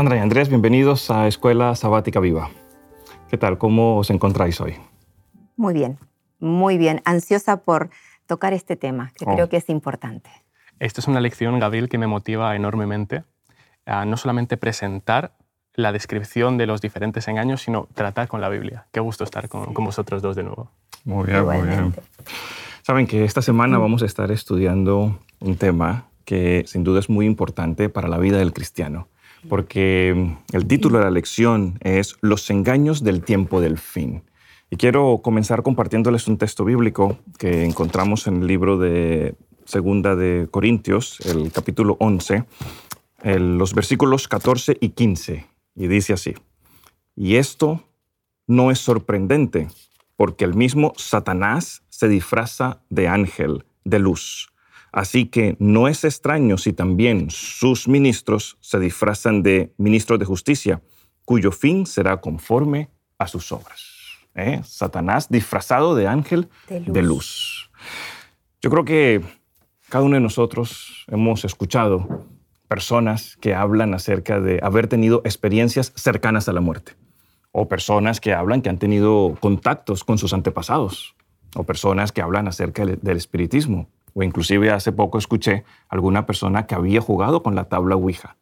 Sandra y Andrés, bienvenidos a Escuela Sabática Viva. ¿Qué tal? ¿Cómo os encontráis hoy? Muy bien, muy bien. Ansiosa por tocar este tema, que Oh. creo que es importante. Esto es una lección, Gabriel, que me motiva enormemente a no solamente presentar la descripción de los diferentes engaños, sino tratar con la Biblia. Qué gusto estar con, con vosotros dos de nuevo. Muy bien, muy bien. Saben que esta semana vamos a estar estudiando un tema que sin duda es muy importante para la vida del cristiano, porque el título de la lección es Los engaños del tiempo del fin. Y quiero comenzar compartiéndoles un texto bíblico que encontramos en el libro de Segunda de Corintios, el capítulo 11, el- los versículos 14 y 15. Y dice así, y esto no es sorprendente, porque el mismo Satanás se disfraza de ángel de luz. Así que no es extraño si también sus ministros se disfrazan de ministros de justicia, cuyo fin será conforme a sus obras. ¿Eh? Satanás disfrazado de ángel De luz. de luz. Yo creo que cada uno de nosotros hemos escuchado personas que hablan acerca de haber tenido experiencias cercanas a la muerte o personas que hablan que han tenido contactos con sus antepasados, o personas que hablan acerca del del espiritismo, o inclusive hace poco escuché alguna persona que había jugado con la tabla Ouija.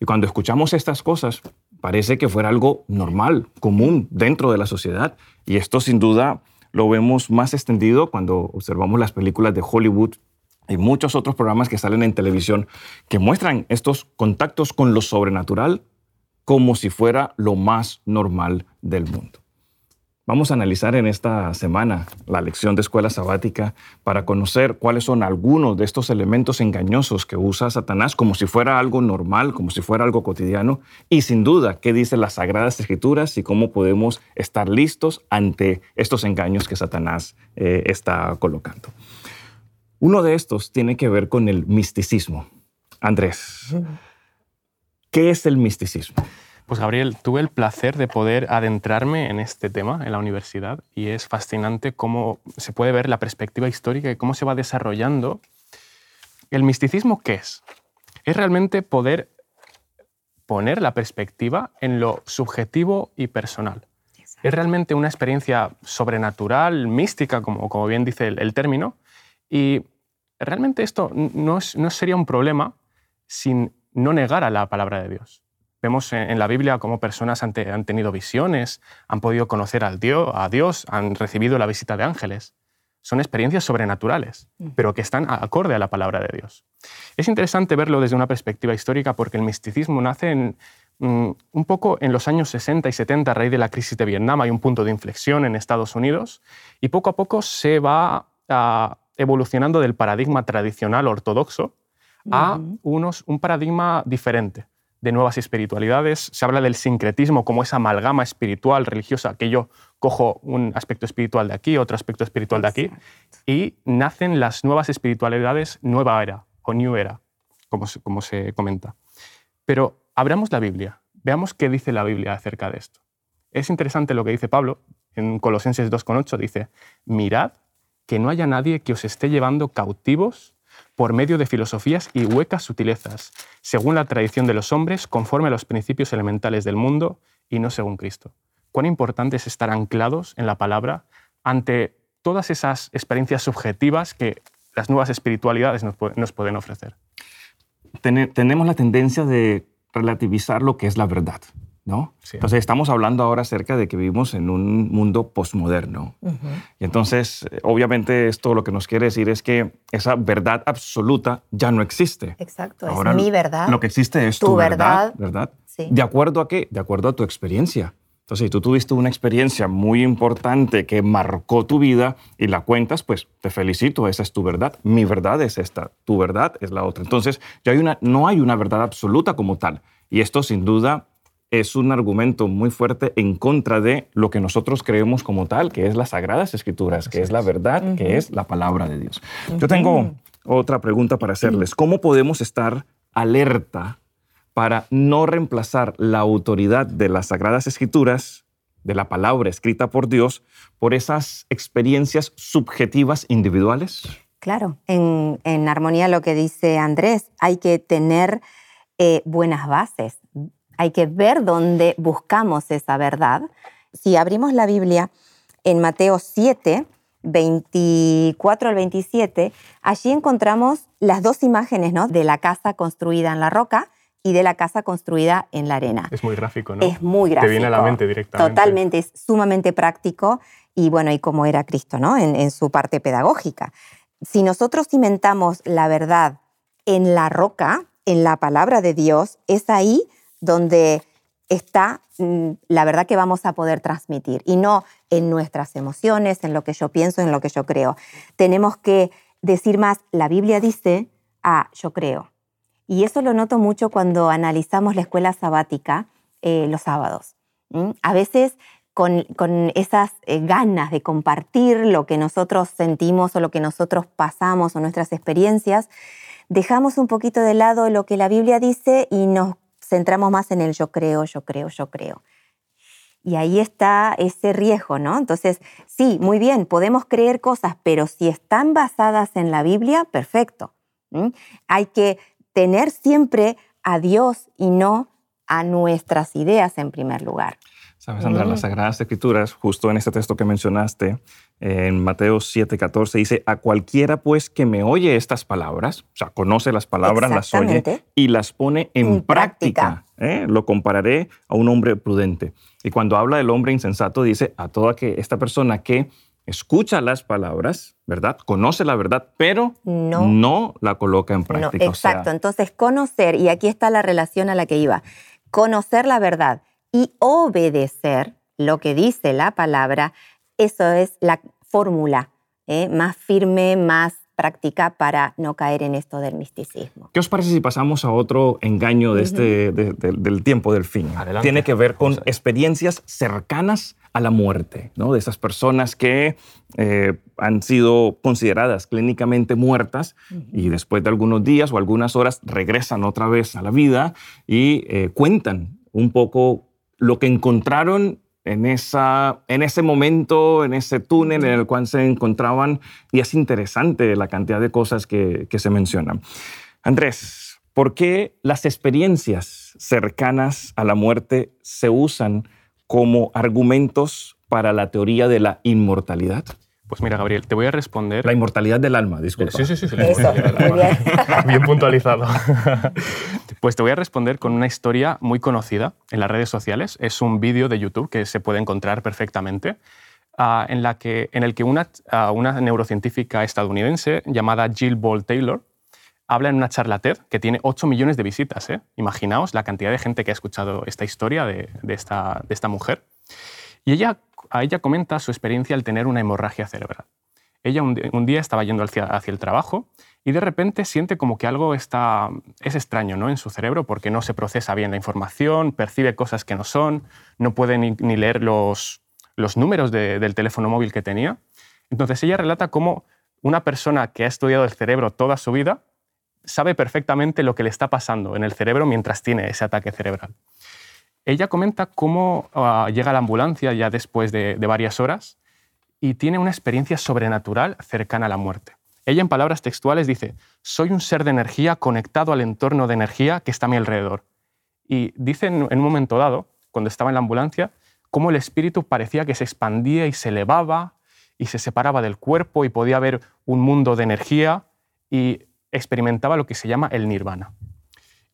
Y cuando escuchamos estas cosas, parece que fuera algo normal, común dentro de la sociedad, y esto sin duda lo vemos más extendido cuando observamos las películas de Hollywood y muchos otros programas que salen en televisión que muestran estos contactos con lo sobrenatural como si fuera lo más normal del mundo. Vamos a analizar en esta semana la lección de escuela sabática para conocer cuáles son algunos de estos elementos engañosos que usa Satanás como si fuera algo normal, como si fuera algo cotidiano, y sin duda qué dicen las sagradas escrituras y cómo podemos estar listos ante estos engaños que Satanás eh, está colocando. Uno de estos tiene que ver con el misticismo. Andrés, ¿qué es el misticismo? Pues Gabriel, tuve el placer de poder adentrarme en este tema en la universidad y es fascinante cómo se puede ver la perspectiva histórica y cómo se va desarrollando. ¿El misticismo qué es? Es realmente poder poner la perspectiva en lo subjetivo y personal. Es realmente una experiencia sobrenatural, mística, como, como bien dice el, el término, y realmente esto no, es- no sería un problema sin no negar a la palabra de Dios. Vemos en, la Biblia cómo personas han, te- han tenido visiones, han podido conocer al Dios, a Dios, han recibido la visita de ángeles. Son experiencias sobrenaturales, pero que están acorde a la palabra de Dios. Es interesante verlo desde una perspectiva histórica porque el misticismo nace en, mm, un poco en los años 60 y 70 a raíz de la crisis de Vietnam. Hay un punto de inflexión en Estados Unidos y poco a poco se va ah, evolucionando del paradigma tradicional ortodoxo a unos, un paradigma diferente de nuevas espiritualidades. Se habla del sincretismo como esa amalgama espiritual, religiosa, que yo cojo un aspecto espiritual de aquí, otro aspecto espiritual de aquí, y nacen las nuevas espiritualidades nueva era o new era, como se, como se comenta. Pero abramos la Biblia, veamos qué dice la Biblia acerca de esto. Es interesante lo que dice Pablo en Colosenses 2.8, dice, mirad que no haya nadie que os esté llevando cautivos por medio de filosofías y huecas sutilezas, según la tradición de los hombres, conforme a los principios elementales del mundo y no según Cristo. Cuán importante es estar anclados en la palabra ante todas esas experiencias subjetivas que las nuevas espiritualidades nos, pu- nos pueden ofrecer. Tene- tenemos la tendencia de relativizar lo que es la verdad, ¿no? Sí. Entonces estamos hablando ahora acerca de que vivimos en un mundo posmoderno. Y entonces, obviamente, esto lo que nos quiere decir es que esa verdad absoluta ya no existe. Exacto, Ahora es mi verdad. Lo que existe es tu, tu verdad, verdad. ¿verdad? Sí. ¿De acuerdo a qué? De acuerdo a tu experiencia. Entonces, si tú tuviste una experiencia muy importante que marcó tu vida y la cuentas, pues te felicito, esa es tu verdad. Mi verdad es esta, tu verdad es la otra. Entonces, ya hay una, no hay una verdad absoluta como tal. Y esto, sin duda, es un argumento muy fuerte en contra de lo que nosotros creemos como tal, que es las sagradas escrituras, que es la verdad, que es la palabra de Dios. Yo tengo otra pregunta para hacerles. ¿Cómo podemos estar alerta para no reemplazar la autoridad de las sagradas escrituras, de la palabra escrita por Dios, por esas experiencias subjetivas individuales? Claro, en, en armonía lo que dice Andrés, hay que tener eh, buenas bases, hay que ver dónde buscamos esa verdad. Si abrimos la Biblia en Mateo 7, 24 al 27, allí encontramos las dos imágenes ¿no? de la casa construida en la roca y de la casa construida en la arena. Es muy gráfico, ¿no? Es muy gráfico. Te viene a la mente directamente. Totalmente, es sumamente práctico y bueno, y como era Cristo, ¿no? En, en su parte pedagógica. Si nosotros cimentamos la verdad en la roca, en la palabra de Dios, es ahí donde está mm, la verdad que vamos a poder transmitir y no en nuestras emociones, en lo que yo pienso, en lo que yo creo. Tenemos que decir más, la Biblia dice, ah, yo creo. Y eso lo noto mucho cuando analizamos la escuela sabática eh, los sábados. A veces con, esas eh, ganas de compartir lo que nosotros sentimos o lo que nosotros pasamos o nuestras experiencias, dejamos un poquito de lado lo que la Biblia dice y nos centramos más en el yo creo, yo creo, yo creo. Y ahí está ese riesgo, ¿no? Entonces, sí, muy bien, podemos creer cosas, pero si están basadas en la Biblia, perfecto. Hay que tener siempre a Dios y no a nuestras ideas en primer lugar. Sabes, Sandra, las Sagradas Escrituras, justo en este texto que mencionaste, en Mateo 7:14, dice, a cualquiera pues que me oye estas palabras, o sea, conoce las palabras, las oye y las pone en, práctica, ¿eh? lo compararé a un hombre prudente. Y cuando habla del hombre insensato, dice a toda que esta persona que escucha las palabras, ¿verdad? Conoce la verdad, pero no, la coloca en práctica. exacto, entonces conocer, y aquí está la relación a la que iba, conocer la verdad y obedecer lo que dice la palabra, eso es la fórmula ¿eh? más firme, más práctica para no caer en esto del misticismo. ¿Qué os parece si pasamos a otro engaño de este, del tiempo del fin? Tiene que ver con experiencias cercanas a la muerte, ¿no? de esas personas que eh, han sido consideradas clínicamente muertas y después de algunos días o algunas horas regresan otra vez a la vida y eh, cuentan un poco lo que encontraron en, esa, en ese momento, en ese túnel en el cual se encontraban, y es interesante la cantidad de cosas que, que se mencionan. Andrés, ¿por qué las experiencias cercanas a la muerte se usan como argumentos para la teoría de la inmortalidad? Pues mira, Gabriel, te voy a responder. La inmortalidad del alma, disculpa. Sí, sí, sí. sí bien. bien puntualizado. pues te voy a responder con una historia muy conocida en las redes sociales. Es un vídeo de YouTube que se puede encontrar perfectamente. Uh, en, la que, en el que una, uh, una neurocientífica estadounidense llamada Jill Ball Taylor habla en una charla TED que tiene 8 millones de visitas. ¿eh? Imaginaos la cantidad de gente que ha escuchado esta historia de, de, esta, de esta mujer. Y ella a ella comenta su experiencia al tener una hemorragia cerebral. Ella un, día estaba yendo hacia, el trabajo y de repente siente como que algo está, es extraño ¿no? en su cerebro porque no se procesa bien la información, percibe cosas que no son, no puede ni, leer los números del teléfono móvil que tenía. Entonces ella relata cómo una persona que ha estudiado el cerebro toda su vida sabe perfectamente lo que le está pasando en el cerebro mientras tiene ese ataque cerebral. Ella comenta cómo ah, llega la ambulancia ya después de, varias horas y tiene una experiencia sobrenatural cercana a la muerte. Ella en palabras textuales dice, soy un ser de energía conectado al entorno de energía que está a mi alrededor. Y dice en, un momento dado, cuando estaba en la ambulancia, cómo el espíritu parecía que se expandía y se elevaba y se separaba del cuerpo y podía ver un mundo de energía y experimentaba lo que se llama el nirvana.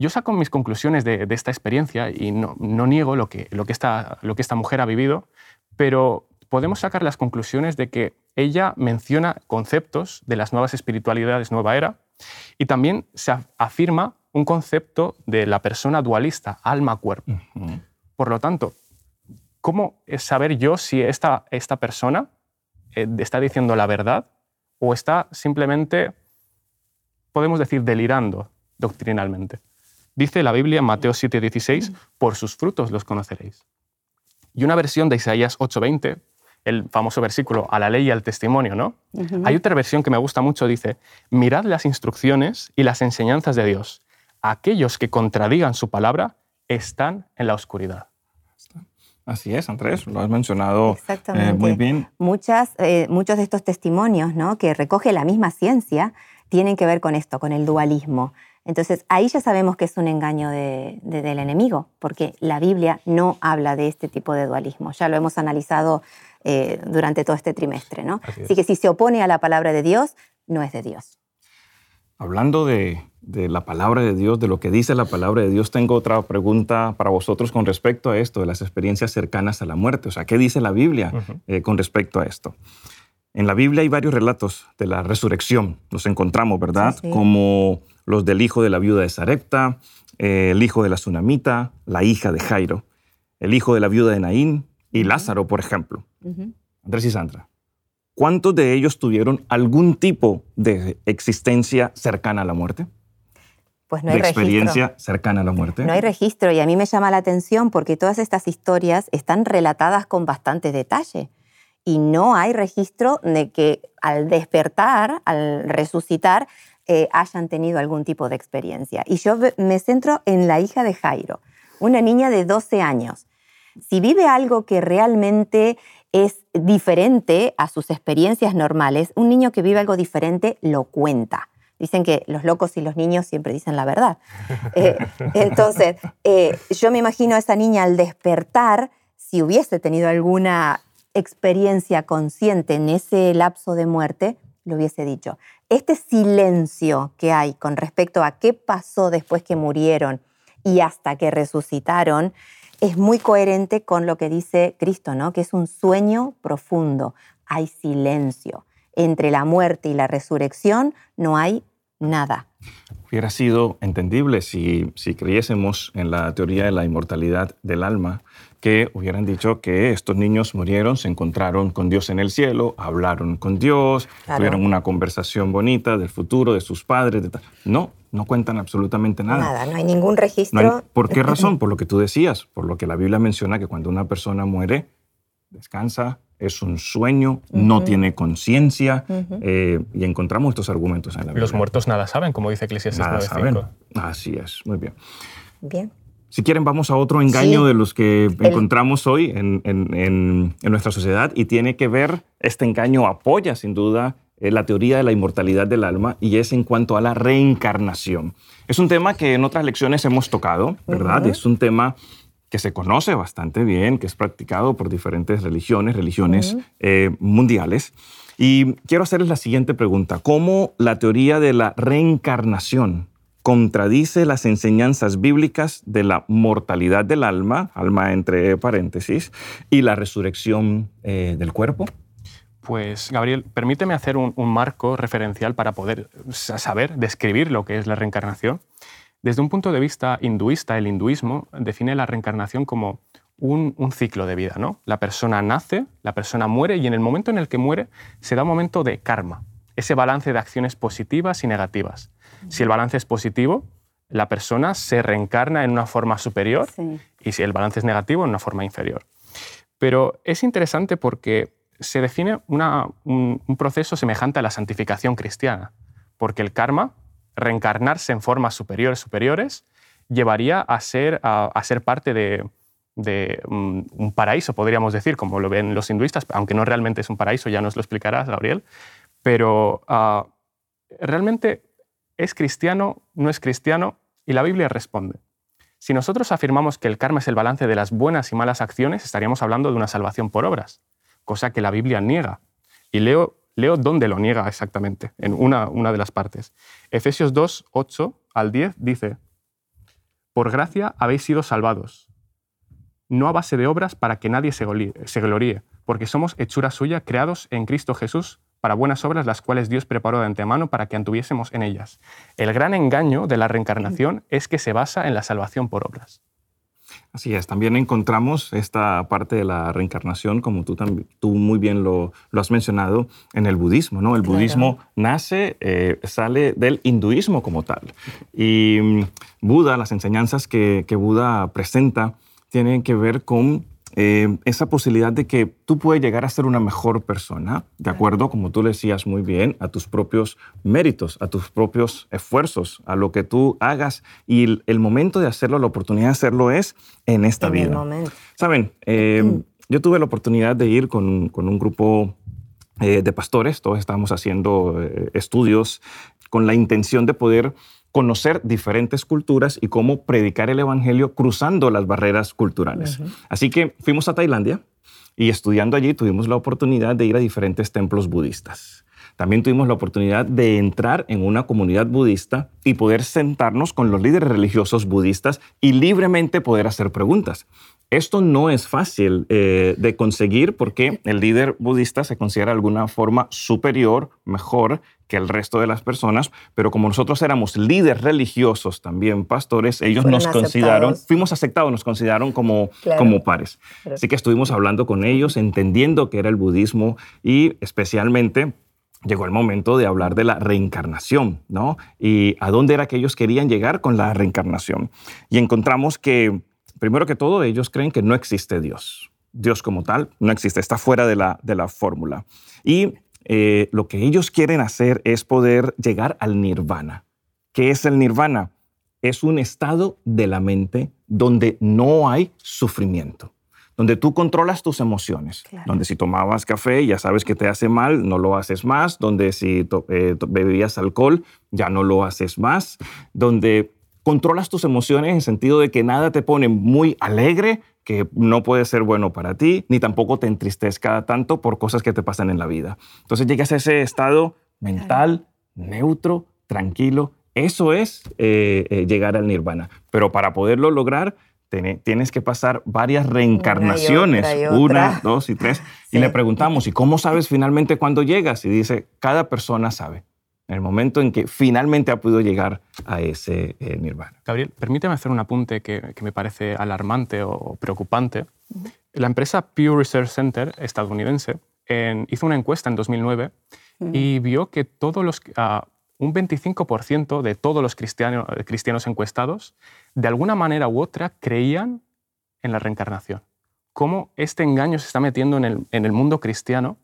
Yo saco mis conclusiones de, esta experiencia y no, niego lo que, lo, que esta, lo que esta mujer ha vivido, pero podemos sacar las conclusiones de que ella menciona conceptos de las nuevas espiritualidades nueva era y también se afirma un concepto de la persona dualista, alma-cuerpo. Por lo tanto, ¿cómo saber yo si esta, esta persona eh, está diciendo la verdad o está simplemente, podemos decir, delirando doctrinalmente? Dice la Biblia en Mateo 7:16, por sus frutos los conoceréis. Y una versión de Isaías 8:20, el famoso versículo, a la ley y al testimonio, ¿no? Hay otra versión que me gusta mucho, dice, mirad las instrucciones y las enseñanzas de Dios. Aquellos que contradigan su palabra están en la oscuridad. Así es, Andrés, lo has mencionado eh, muy bien. Muchas, eh, muchos de estos testimonios ¿no? que recoge la misma ciencia tienen que ver con esto, con el dualismo. Entonces ahí ya sabemos que es un engaño del enemigo, porque la Biblia no habla de este tipo de dualismo. Ya lo hemos analizado eh, durante todo este trimestre. ¿no? Así, que si se opone a la palabra de Dios, no es de Dios. Hablando de, la palabra de Dios, de lo que dice la palabra de Dios, tengo otra pregunta para vosotros con respecto a esto, de las experiencias cercanas a la muerte. O sea, ¿qué dice la Biblia eh, con respecto a esto? En la Biblia hay varios relatos de la resurrección. Los encontramos, ¿verdad? Como los del hijo de la viuda de Sarepta, eh, el hijo de la tsunamita, la hija de Jairo, el hijo de la viuda de Naín y Lázaro, por ejemplo. Andrés y Sandra, ¿cuántos de ellos tuvieron algún tipo de existencia cercana a la muerte? Pues no hay de experiencia cercana a la muerte. No hay registro y a mí me llama la atención porque todas estas historias están relatadas con bastante detalle y no hay registro de que al despertar, al resucitar, eh, hayan tenido algún tipo de experiencia. Y yo me centro en la hija de Jairo, una niña de 12 años. Si vive algo que realmente es diferente a sus experiencias normales, un niño que vive algo diferente lo cuenta. Dicen que los locos y los niños siempre dicen la verdad. Eh, entonces, eh, yo me imagino a esa niña al despertar, si hubiese tenido alguna experiencia consciente en ese lapso de muerte, lo hubiese dicho. Este silencio que hay con respecto a qué pasó después que murieron y hasta que resucitaron, es muy coherente con lo que dice Cristo, ¿no? Que es un sueño profundo. Hay silencio. Entre la muerte y la resurrección no hay nada. Hubiera sido entendible si, si creyésemos en la teoría de la inmortalidad del alma, que hubieran dicho que estos niños murieron, se encontraron con Dios en el cielo, hablaron con Dios, tuvieron una conversación bonita del futuro, de sus padres. no, no cuentan absolutamente nada. Nada, no hay ningún registro. ¿Por qué razón? Por lo que tú decías, por lo que la Biblia menciona que cuando una persona muere, descansa, es un sueño, no tiene conciencia, eh, y encontramos estos argumentos en la Biblia. Los muertos nada saben, como dice Eclesiastes 9.5. Así es, muy bien. Bien. Si quieren, vamos a otro engaño de los que encontramos hoy en, nuestra sociedad y tiene que ver, este engaño apoya sin duda eh, la teoría de la inmortalidad del alma y es en cuanto a la reencarnación. Es un tema que en otras lecciones hemos tocado, ¿verdad? Es un tema que se conoce bastante bien, que es practicado por diferentes religiones, religiones eh, mundiales. Y quiero hacerles la siguiente pregunta. ¿Cómo la teoría de la reencarnación contradice las enseñanzas bíblicas de la mortalidad del alma, alma entre paréntesis, y la resurrección eh, del cuerpo? Pues, Gabriel, permíteme hacer un, marco referencial para poder saber, describir lo que es la reencarnación. Desde un punto de vista hinduista, el hinduismo define la reencarnación como un, un, ciclo de vida. ¿no? La persona nace, la persona muere y en el momento en el que muere se da un momento de karma, ese balance de acciones positivas y negativas. Si el balance es positivo, la persona se reencarna en una forma superior y si el balance es negativo, en una forma inferior. Pero es interesante porque se define un, proceso semejante a la santificación cristiana, porque el karma, reencarnarse en formas superiores, superiores, llevaría a ser, a, ser parte de, un, paraíso, podríamos decir, como lo ven los hinduistas, aunque no realmente es un paraíso, ya nos lo explicarás, Gabriel, pero ah, realmente ¿Es cristiano? ¿No es cristiano? Y la Biblia responde. Si nosotros afirmamos que el karma es el balance de las buenas y malas acciones, estaríamos hablando de una salvación por obras, cosa que la Biblia niega. Y leo, leo dónde lo niega exactamente, en una, una de las partes. Efesios 2, 8 al 10 dice, Por gracia habéis sido salvados, no a base de obras para que nadie se gloríe, porque somos hechura suya, creados en Cristo Jesús para buenas obras las cuales Dios preparó de antemano para que antuviésemos en ellas. El gran engaño de la reencarnación es que se basa en la salvación por obras. Así es, también encontramos esta parte de la reencarnación, como tú, tú muy bien lo, has mencionado, en el budismo. ¿no? El budismo nace, eh, sale del hinduismo como tal. Y mm, Buda, las enseñanzas que, que Buda presenta, tienen que ver con eh, esa posibilidad de que tú puedes llegar a ser una mejor persona, de acuerdo, como tú le decías muy bien, a tus propios méritos, a tus propios esfuerzos, a lo que tú hagas. Y el, momento de hacerlo, la oportunidad de hacerlo es en esta vida. Saben, eh, yo tuve la oportunidad de ir con, un grupo eh, de pastores, todos estábamos haciendo estudios con la intención de poder conocer diferentes culturas y cómo predicar el Evangelio cruzando las barreras culturales. Así que fuimos a Tailandia y estudiando allí tuvimos la oportunidad de ir a diferentes templos budistas. También tuvimos la oportunidad de entrar en una comunidad budista y poder sentarnos con los líderes religiosos budistas y libremente poder hacer preguntas. Esto no es fácil eh, de conseguir porque el líder budista se considera de alguna forma superior, mejor que el resto de las personas, pero como nosotros éramos líderes religiosos también, pastores, ellos nos consideraron, fuimos aceptados, nos consideraron como, como pares. Así que estuvimos hablando con ellos, entendiendo qué era el budismo y especialmente llegó el momento de hablar de la reencarnación, ¿no? Y a dónde era que ellos querían llegar con la reencarnación. Y encontramos que Primero que todo, ellos creen que no existe Dios. Dios como tal no existe, está fuera de la, de la fórmula. Y eh, lo que ellos quieren hacer es poder llegar al nirvana. ¿Qué es el nirvana? Es un estado de la mente donde no hay sufrimiento, donde tú controlas tus emociones, donde si tomabas café ya sabes que te hace mal, no lo haces más, donde si eh, bebías alcohol ya no lo haces más, donde controlas tus emociones en sentido de que nada te pone muy alegre, que no puede ser bueno para ti, ni tampoco te entristezca tanto por cosas que te pasan en la vida. Entonces llegas a ese estado mental, neutro, tranquilo. Eso es eh, eh, llegar al nirvana. Pero para poderlo lograr, tienes que pasar varias reencarnaciones, una, dos y tres. Y le preguntamos, ¿y cómo sabes finalmente cuándo llegas? Y dice, cada persona sabe en el momento en que finalmente ha podido llegar a ese eh, nirvana. Gabriel, permíteme hacer un apunte que, me parece alarmante o preocupante. La empresa Pew Research Center estadounidense hizo una encuesta en 2009 y vio que todos los, ah, un 25% de todos los cristianos, cristianos encuestados, de alguna manera u otra, creían en la reencarnación. Cómo este engaño se está metiendo en el, en el mundo cristiano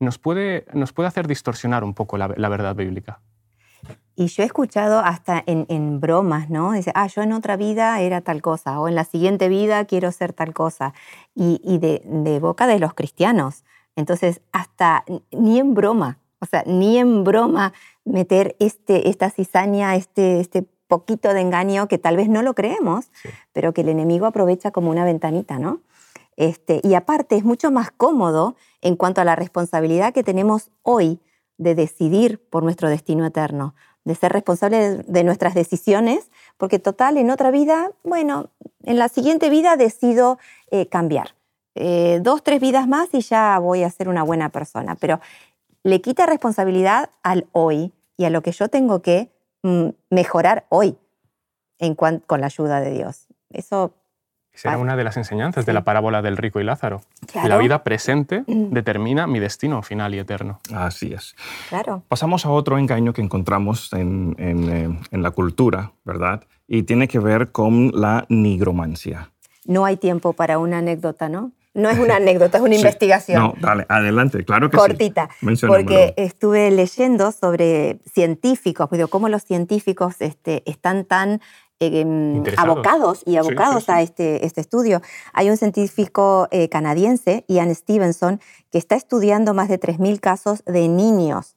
nos puede, nos puede hacer distorsionar un poco la, verdad bíblica. Y yo he escuchado hasta en, bromas, ¿no? Dice, ah, yo en otra vida era tal cosa, o en la siguiente vida quiero ser tal cosa. Y, de, boca de los cristianos. Entonces, hasta ni en broma, o sea, ni en broma meter este, esta cizaña, este, este poquito de engaño que tal vez no lo creemos, pero que el enemigo aprovecha como una ventanita, ¿no? Este, y aparte es mucho más cómodo en cuanto a la responsabilidad que tenemos hoy de decidir por nuestro destino eterno, de ser responsables de nuestras decisiones, porque total, en otra vida, bueno, en la siguiente vida decido eh, cambiar. Eh, dos, tres vidas más y ya voy a ser una buena persona, pero le quita responsabilidad al hoy y a lo que yo tengo que mm, mejorar hoy con la ayuda de Dios. Eso esa era una de las enseñanzas de la parábola del rico y Lázaro. La vida presente mm. determina mi destino final y eterno. Así es. Claro. Pasamos a otro engaño que encontramos en, en, eh, la cultura, ¿verdad? Y tiene que ver con la nigromancia. No hay tiempo para una anécdota, ¿no? No es una anécdota, es una investigación. No, dale, adelante, claro que Cortita, sí. Porque estuve leyendo sobre científicos, digo, cómo los científicos este, están tan Em, abocados y abocados a este, este estudio. Hay un científico eh, canadiense, Ian Stevenson, que está estudiando más de 3.000 casos de niños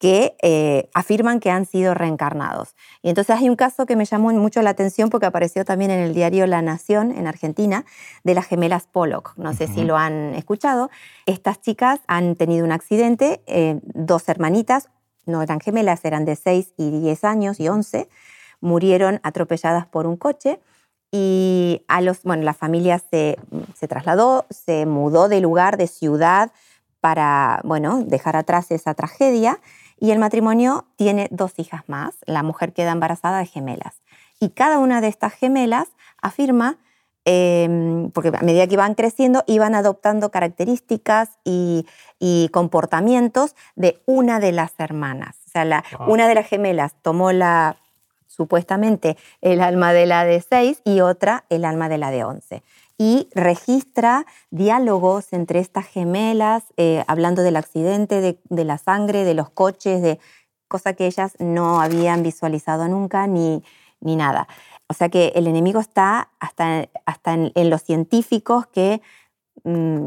que eh, afirman que han sido reencarnados. Y entonces hay un caso que me llamó mucho la atención porque apareció también en el diario La Nación en Argentina de las gemelas Pollock. No sé si lo han escuchado. Estas chicas han tenido un accidente, eh, dos hermanitas, no eran gemelas, eran de 6 y 10 años y 11 murieron atropelladas por un coche y a los, bueno, la familia se, trasladó, se mudó de lugar, de ciudad, para bueno, dejar atrás esa tragedia y el matrimonio tiene dos hijas más. La mujer queda embarazada de gemelas. Y cada una de estas gemelas afirma, em, porque a medida que iban creciendo, iban adoptando características y, comportamientos de una de las hermanas. O sea, una de las gemelas tomó la supuestamente el alma de la de 6 y otra el alma de la de 11. Y registra diálogos entre estas gemelas, eh, hablando del accidente, de, la sangre, de los coches, de cosas que ellas no habían visualizado nunca ni, ni nada. O sea que el enemigo está hasta, hasta en, los científicos que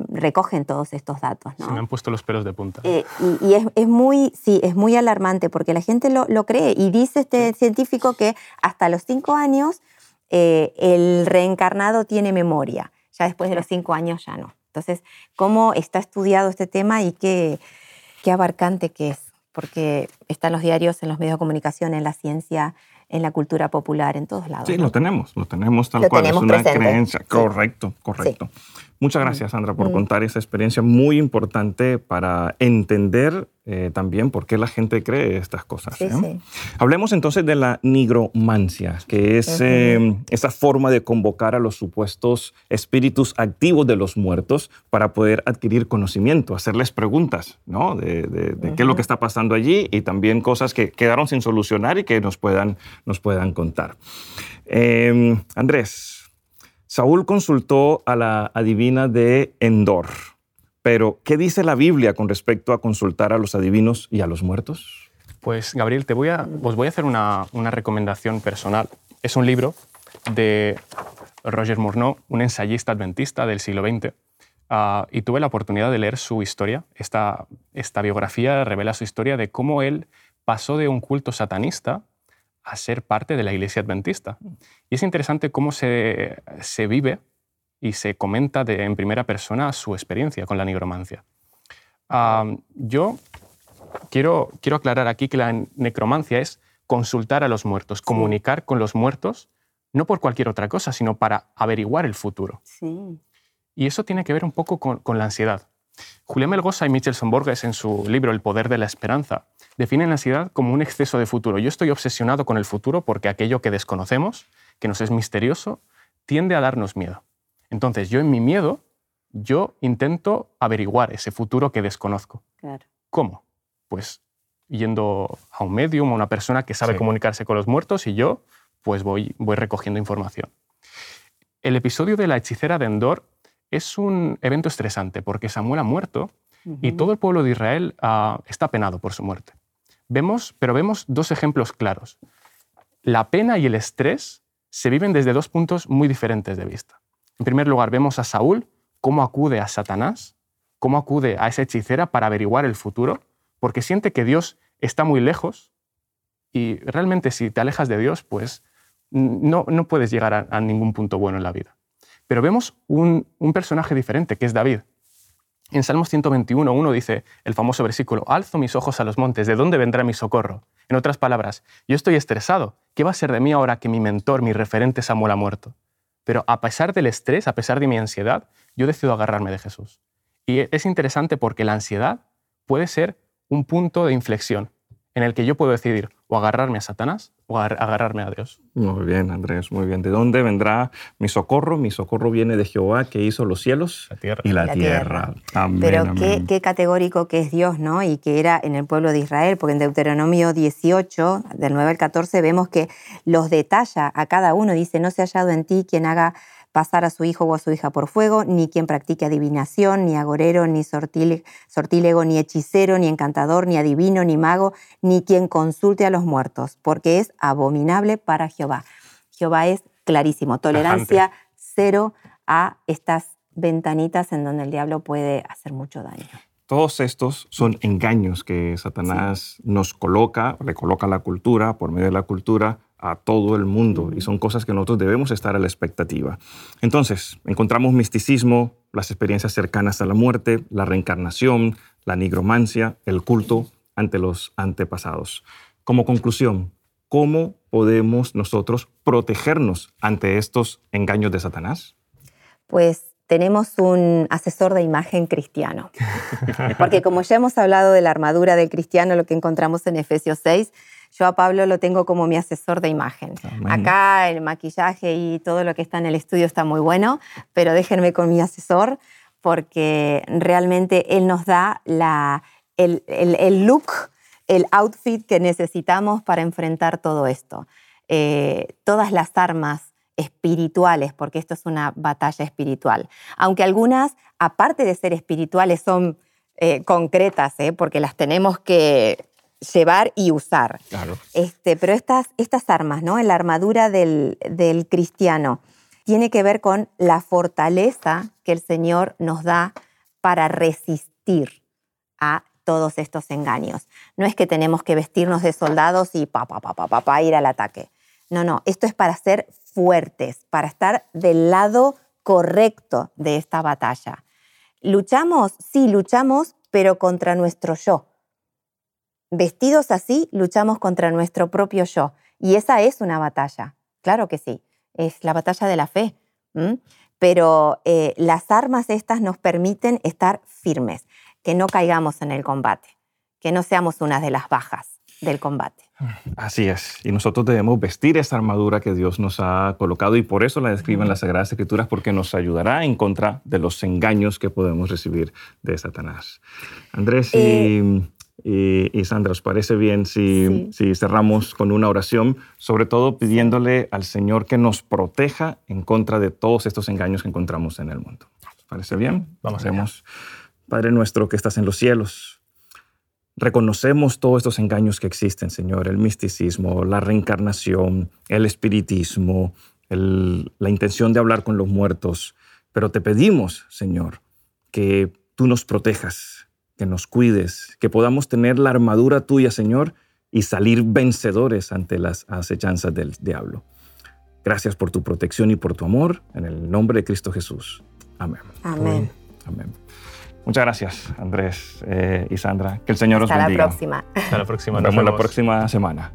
recogen todos estos datos. ¿no? Se me han puesto los pelos de punta. Eh, y, y es, es muy, sí, es muy alarmante porque la gente lo, lo cree y dice este científico que hasta los cinco años eh, el reencarnado tiene memoria, ya después de los cinco años ya no. Entonces, ¿cómo está estudiado este tema y qué, qué abarcante que es? Porque está en los diarios, en los medios de comunicación, en la ciencia, en la cultura popular, en todos lados. Sí, ¿no? lo tenemos, lo tenemos tal Lo cual. tenemos es una presente. creencia. Correcto, correcto. Muchas gracias, Sandra, por Mm. contar esa experiencia muy importante para entender eh, también por qué la gente cree estas cosas. Sí, ¿eh? sí. Hablemos entonces de la nigromancia, que es eh, esa forma de convocar a los supuestos espíritus activos de los muertos para poder adquirir conocimiento, hacerles preguntas ¿no? de, de- de qué es lo que está pasando allí y también cosas que quedaron sin solucionar y que nos puedan, nos puedan contar. Eh, Andrés, Saúl consultó a la adivina de Endor, pero ¿qué dice la Biblia con respecto a consultar a los adivinos y a los muertos? Pues, Gabriel, te voy a, os voy a hacer una, una recomendación personal. Es un libro de Roger Murnau, un ensayista adventista del siglo XX, ah, y tuve la oportunidad de leer su historia. Esta, esta biografía revela su historia de cómo él pasó de un culto satanista a ser parte de la iglesia adventista. Y es interesante cómo se, se vive y se comenta de, en primera persona su experiencia con la nigromancia. Yo quiero, quiero aclarar aquí que la necromancia es consultar a los muertos, comunicar con los muertos, no por cualquier otra cosa, sino para averiguar el futuro. Sí. Y eso tiene que ver un poco con, con la ansiedad. Julián Melgosa y Michelson Borges, en su libro El poder de la esperanza, definen la ansiedad como un exceso de futuro. Yo estoy obsesionado con el futuro porque aquello que desconocemos, que nos es misterioso, tiende a darnos miedo. Entonces, yo en mi miedo, yo intento averiguar ese futuro que desconozco. Claro. ¿Cómo? Pues yendo a un medium, a una persona que sabe Sí. comunicarse con los muertos y yo pues voy, voy recogiendo información. El episodio de la hechicera de Endor es un evento estresante porque Samuel ha muerto y todo el pueblo de Israel ah, está penado por su muerte. Vemos, pero vemos dos ejemplos claros. La pena y el estrés se viven desde dos puntos muy diferentes de vista. En primer lugar, vemos a Saúl cómo acude a Satanás, cómo acude a esa hechicera para averiguar el futuro, porque siente que Dios está muy lejos y realmente si te alejas de Dios, pues no, no puedes llegar a, a ningún punto bueno en la vida. Pero vemos un, un personaje diferente, que es David. En Salmos 121, uno dice el famoso versículo, alzo mis ojos a los montes, ¿de dónde vendrá mi socorro? En otras palabras, yo estoy estresado, ¿qué va a ser de mí ahora que mi mentor, mi referente Samuel ha muerto? Pero a pesar del estrés, a pesar de mi ansiedad, yo decido agarrarme de Jesús. Y es interesante porque la ansiedad puede ser un punto de inflexión en el que yo puedo decidir o agarrarme a Satanás o agar- agarrarme a Dios. Muy bien, Andrés, muy bien. ¿De dónde vendrá mi socorro? Mi socorro viene de Jehová que hizo los cielos La tierra. y la, La tierra. Amén, Pero qué, qué categórico que es Dios, ¿no? Y que era en el pueblo de Israel, porque en Deuteronomio 18, del 9 al 14, vemos que los detalla a cada uno. Dice, no se ha hallado en ti quien haga pasar a su hijo o a su hija por fuego, ni quien practique adivinación, ni agorero, ni sortílego, ni hechicero, ni encantador, ni adivino, ni mago, ni quien consulte a los muertos, porque es abominable para Jehová. Jehová es clarísimo, tolerancia cero a estas ventanitas en donde el diablo puede hacer mucho daño. Todos estos son engaños que Satanás nos coloca, le coloca a la cultura, por medio de la cultura, a todo el mundo. Y son cosas que nosotros debemos estar a la expectativa. Entonces, encontramos misticismo, las experiencias cercanas a la muerte, la reencarnación, la nigromancia, el culto ante los antepasados. Como conclusión, ¿cómo podemos nosotros protegernos ante estos engaños de Satanás? Pues tenemos un asesor de imagen cristiano. Porque como ya hemos hablado de la armadura del cristiano, lo que encontramos en Efesios 6, yo a Pablo lo tengo como mi asesor de imagen. Amén. Acá el maquillaje y todo lo que está en el estudio está muy bueno, pero déjenme con mi asesor porque realmente él nos da la, el, el- el look, el outfit que necesitamos para enfrentar todo esto. Eh, todas las armas espirituales, porque esto es una batalla espiritual. Aunque algunas, aparte de ser espirituales, son eh, concretas, ¿eh? porque las tenemos que llevar y usar. Claro. Este, pero estas, estas armas, ¿no? la armadura del, del cristiano, tiene que ver con la fortaleza que el Señor nos da para resistir a todos estos engaños. No es que tenemos que vestirnos de soldados y pa, pa, pa, pa, pa, ir al ataque. No, no, esto es para ser fuertes, para estar del lado correcto de esta batalla. ¿Luchamos? Sí, luchamos, pero contra nuestro yo. Vestidos así, luchamos contra nuestro propio yo. Y esa es una batalla, claro que sí, es la batalla de la fe. Pero eh, las armas estas nos permiten estar firmes, que no caigamos en el combate, que no seamos una de las bajas del combate. Así es. Y nosotros debemos vestir esa armadura que Dios nos ha colocado y por eso la describen las Sagradas Escrituras, porque nos ayudará en contra de los engaños que podemos recibir de Satanás. Andrés y, eh, Sandra, ¿os parece bien si, si cerramos con una oración, sobre todo pidiéndole al Señor que nos proteja en contra de todos estos engaños que encontramos en el mundo? ¿Os parece bien? Vamos a Padre nuestro que estás en los cielos Reconocemos todos estos engaños que existen, Señor, el misticismo, la reencarnación, el espiritismo, la intención de hablar con los muertos, pero te pedimos, Señor, que tú nos protejas, que nos cuides, que podamos tener la armadura tuya, Señor, y salir vencedores ante las acechanzas del diablo. Gracias por tu protección y por tu amor, en el nombre de Cristo Jesús. Amén. Amén. Amén. Muchas gracias, Andrés eh, y Sandra. Que el Señor os bendiga. Hasta la próxima. Hasta la próxima. Nos vemos la próxima semana.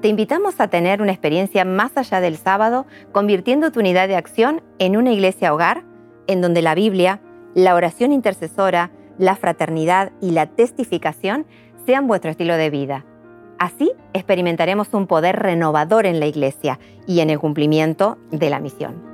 Te invitamos a tener una experiencia más allá del sábado, convirtiendo tu unidad de acción en una iglesia hogar, en donde la Biblia, la oración intercesora, la fraternidad y la testificación sean vuestro estilo de vida. Así experimentaremos un poder renovador en la iglesia y en el cumplimiento de la misión.